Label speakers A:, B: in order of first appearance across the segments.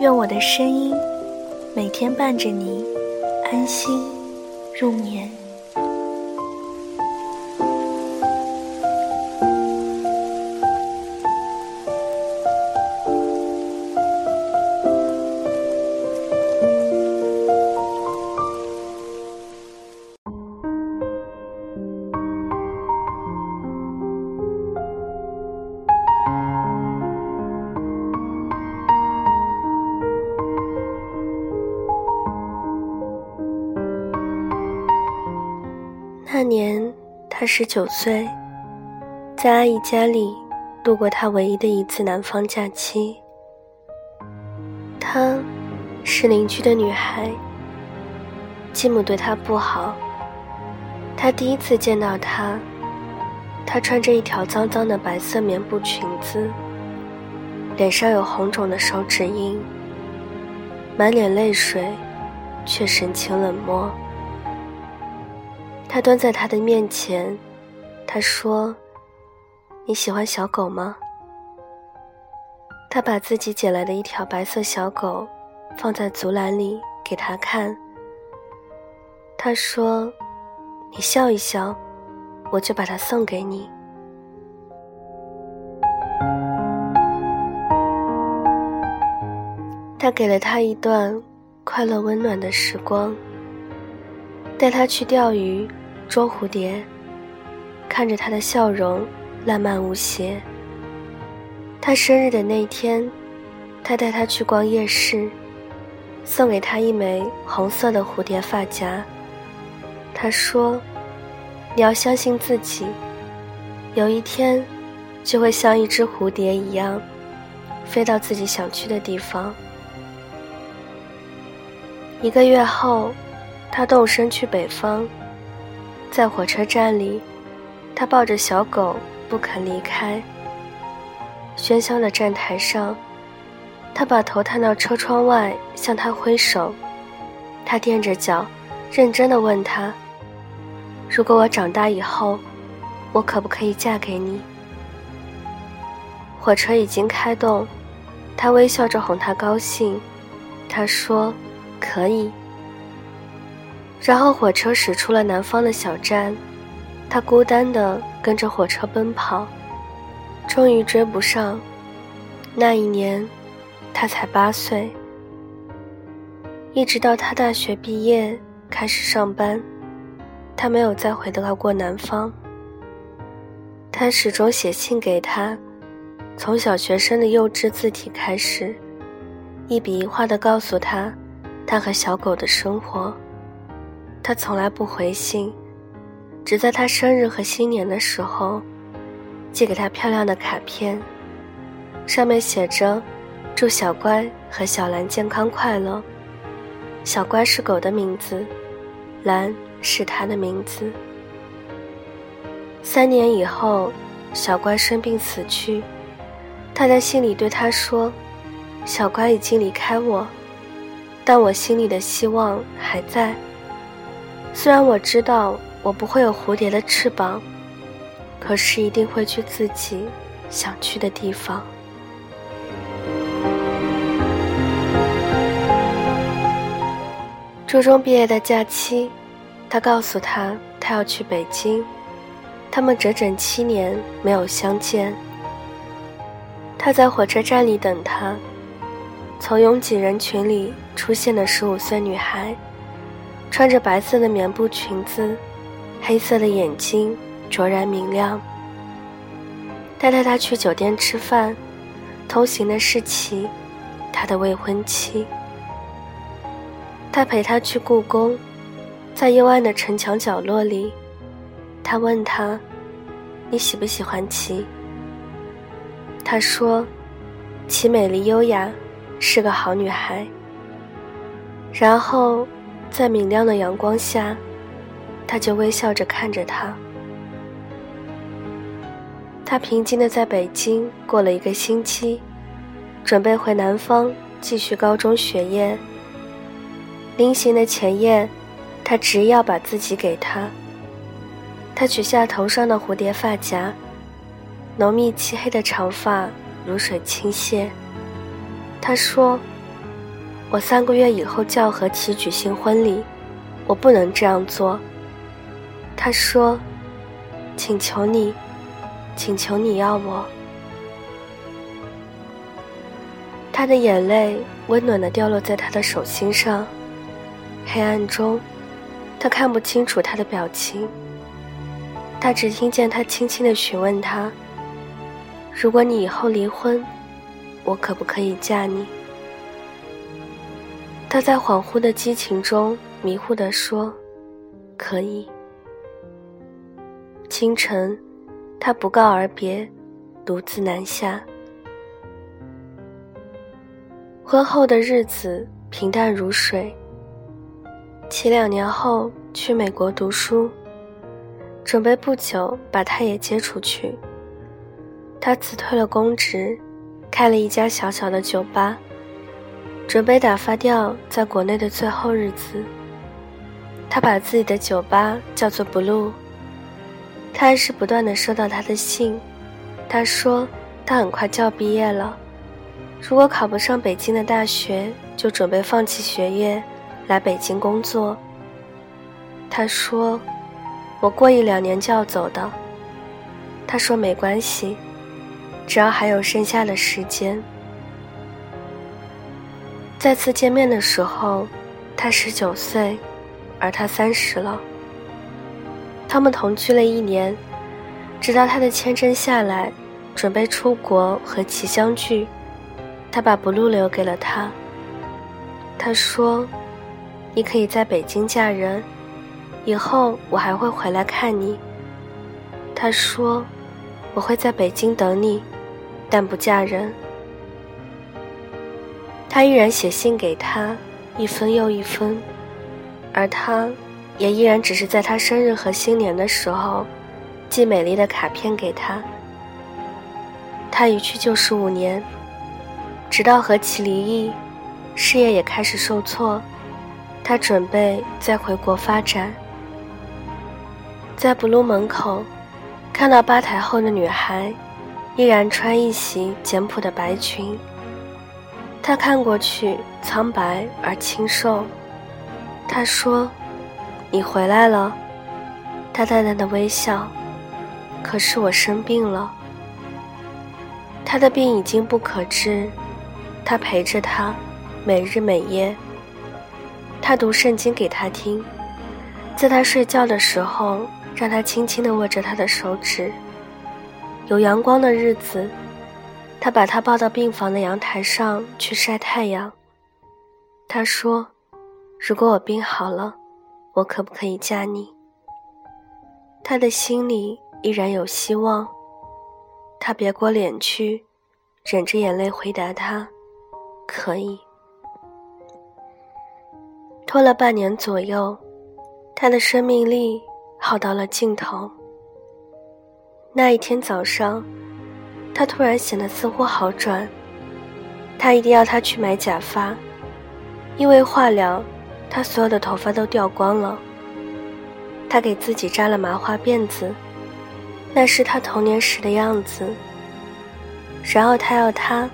A: 愿我的声音每天伴着你安心入眠。十九岁，在阿姨家里度过她唯一的一次南方假期。她，是邻居的女孩。继母对她不好。他第一次见到她，她穿着一条脏脏的白色棉布裙子，脸上有红肿的手指印，满脸泪水，却神情冷漠。他蹲在他的面前，他说：“你喜欢小狗吗？”他把自己捡来的一条白色小狗放在竹篮里给他看。他说：“你笑一笑，我就把它送给你。”他给了他一段快乐温暖的时光，带他去钓鱼。捉蝴蝶，看着他的笑容，烂漫无邪。他生日的那天，他带他去逛夜市，送给他一枚红色的蝴蝶发夹。他说：“你要相信自己，有一天，就会像一只蝴蝶一样，飞到自己想去的地方。”一个月后，他动身去北方。在火车站里，他抱着小狗不肯离开。喧嚣的站台上，他把头探到车窗外向他挥手。他踮着脚，认真的问他：“如果我长大以后，我可不可以嫁给你？”火车已经开动，他微笑着哄他高兴。他说：“可以。”然后火车驶出了南方的小站，他孤单地跟着火车奔跑，终于追不上。那一年，他才八岁。一直到他大学毕业开始上班，他没有再回到过南方。他始终写信给他，从小学生的幼稚字体开始，一笔一画地告诉他，他和小狗的生活。他从来不回信，只在他生日和新年的时候，寄给他漂亮的卡片，上面写着“祝小乖和小兰健康快乐”。小乖是狗的名字，兰是他的名字。三年以后，小乖生病死去，他在信里对他说：“小乖已经离开我，但我心里的希望还在。”虽然我知道我不会有蝴蝶的翅膀，可是一定会去自己想去的地方。初中毕业的假期，他告诉他他要去北京，他们整整七年没有相见。他在火车站里等他，从拥挤人群里出现的十五岁女孩。穿着白色的棉布裙子，黑色的眼睛卓然明亮。他带她去酒店吃饭，同行的是琪，他的未婚妻。他陪她去故宫，在幽暗的城墙角落里，他问她：“你喜不喜欢琪？”他说：“琪美丽优雅，是个好女孩。然后，在明亮的阳光下，他就微笑着看着他。他平静的在北京过了一个星期，准备回南方继续高中学业。临行的前夜，他执意要把自己给他。他取下头上的蝴蝶发夹，浓密漆黑的长发如水倾泻。他说：“我三个月以后就要和其举行婚礼，我不能这样做。”他说：“请求你，请求你要我。”他的眼泪温暖的掉落在他的手心上。黑暗中，他看不清楚他的表情。他只听见他轻轻的询问他：“如果你以后离婚。”我可不可以嫁你？他在恍惚的激情中迷糊地说：“可以。”清晨，他不告而别，独自南下。婚后的日子平淡如水。其两年后去美国读书，准备不久把他也接出去。他辞退了公职。开了一家小小的酒吧，准备打发掉在国内的最后日子。他把自己的酒吧叫做 Blue。他还是不断的收到他的信。他说他很快就要毕业了，如果考不上北京的大学，就准备放弃学业，来北京工作。他说，我过一两年就要走的。他说没关系。只要还有剩下的时间，再次见面的时候，他十九岁，而他三十了。他们同居了一年，直到他的签证下来，准备出国和其相聚，他把 blue 留给了他。他说：“你可以在北京嫁人，以后我还会回来看你。”他说：“我会在北京等你。”但不嫁人，他依然写信给他，一封又一封，而他，也依然只是在他生日和新年的时候，寄美丽的卡片给他。他一去就是五年，直到和其离异，事业也开始受挫，他准备再回国发展。在布鲁门口，看到吧台后的女孩。依然穿一袭简朴的白裙。他看过去苍白而清瘦。他说：“你回来了。”他淡淡的微笑。可是我生病了。他的病已经不可治。他陪着他，每日每夜。他读圣经给他听，在他睡觉的时候，让他轻轻的握着他的手指。有阳光的日子，他把他抱到病房的阳台上去晒太阳。他说：“如果我病好了，我可不可以嫁你？”他的心里依然有希望。他别过脸去，忍着眼泪回答他：“可以。”拖了半年左右，他的生命力耗到了尽头。那一天早上，他突然显得似乎好转。他一定要他去买假发，因为化疗，他所有的头发都掉光了。他给自己扎了麻花辫子，那是他童年时的样子。然后他要他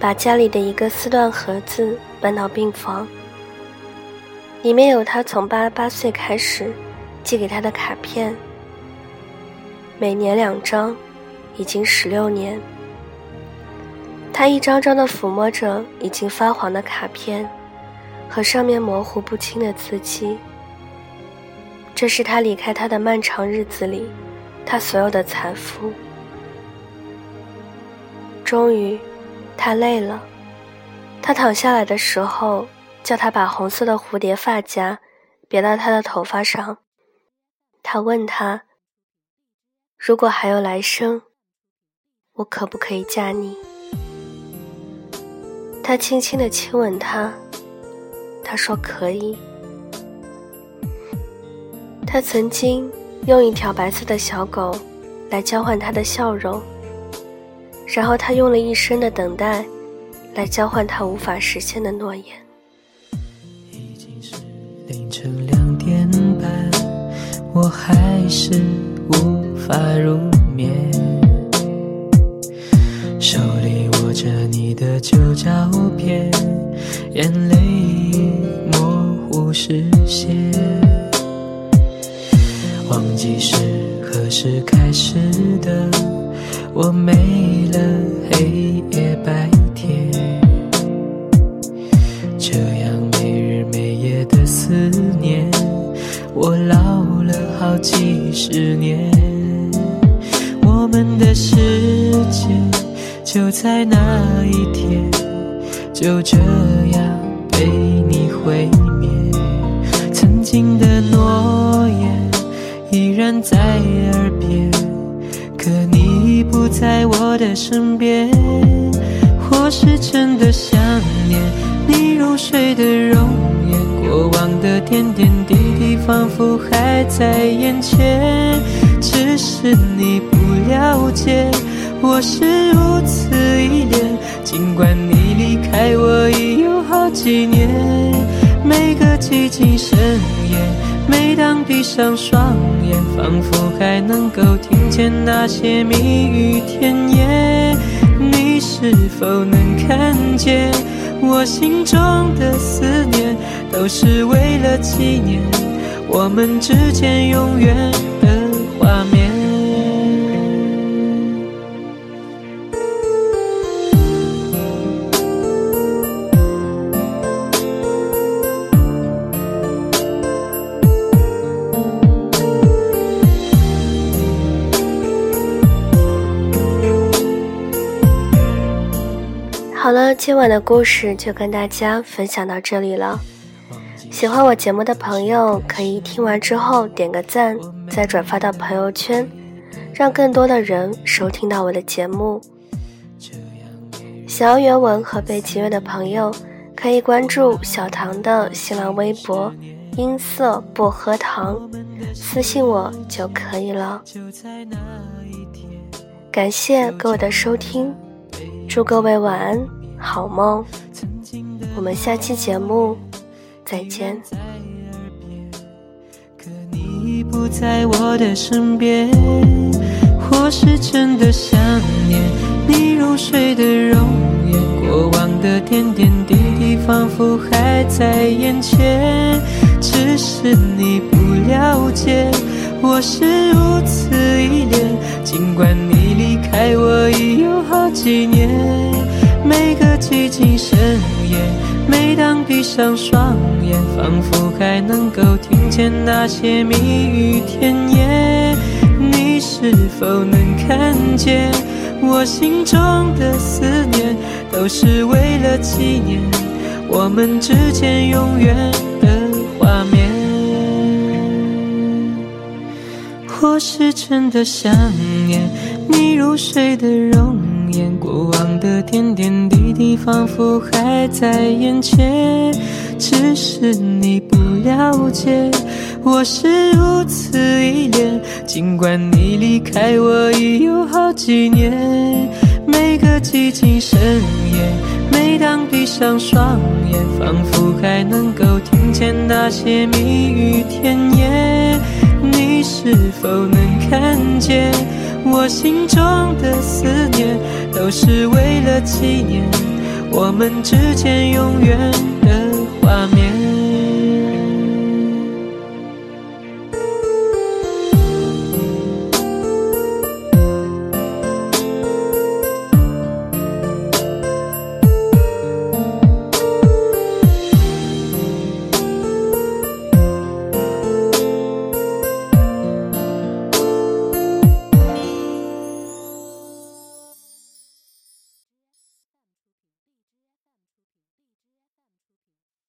A: 把家里的一个丝缎盒子搬到病房，里面有他从八八岁开始寄给他的卡片。每年两张，已经十六年。他一张张的抚摸着已经发黄的卡片，和上面模糊不清的字迹。这是他离开他的漫长日子里，他所有的财富。终于，他累了。他躺下来的时候，叫他把红色的蝴蝶发夹别到他的头发上。他问他。如果还有来生，我可不可以嫁你？他轻轻的亲吻她，他说可以。他曾经用一条白色的小狗来交换他的笑容，然后他用了一生的等待来交换他无法实现的诺言。
B: 已经是凌晨两点半，我还是无法入眠，你的旧照片，眼泪模糊视线。忘记是何时开始的，我没了黑夜白天，这样没日没夜的思念，我老了好几十年。我们的世就在那一天，就这样被你毁灭，曾经的诺言。依然在耳边，可你已不在我的身边。我是真的想念你入睡的容颜，过往的点点滴滴仿佛还在眼前。只是你不了解，我是如此依恋。尽管你离开我已有好几年，每个寂静深夜。每当闭上双眼，仿佛还能够听见那些蜜语甜言。你是否能看见我心中的思念？都是为了纪念我们之间永远的画面。
A: 今晚的故事就跟大家分享到这里了。喜欢我节目的朋友，可以听完之后点个赞，再转发到朋友圈，让更多的人收听到我的节目。想要原文和背景乐的朋友，可以关注小唐的新浪微博“音色薄荷糖”，私信我就可以了。感谢各位的收听。祝各位晚安，好梦。我们下期节目再见。
B: 可你已不在我的身边，或是真的想念你入睡的容颜，过往的点点滴滴仿佛还在眼前。只是你不了解，我是如此依恋。尽管你离开我已有好几年，每个寂静深夜，每当闭上双眼，仿佛还能够听见那些蜜语甜言。你是否能看见我心中的思念？都是为了纪念我们之间永远的画面。我是真的想念你入睡的容颜过往的点点滴滴仿佛还在眼前。只是你不了解，我是如此依恋。尽管你离开我已有好几年，每个寂静深夜，每当闭上双眼，仿佛还能够听见那些蜜语甜言。你是否能看见我心中的思念？都是为了纪念我们之间永远的画面。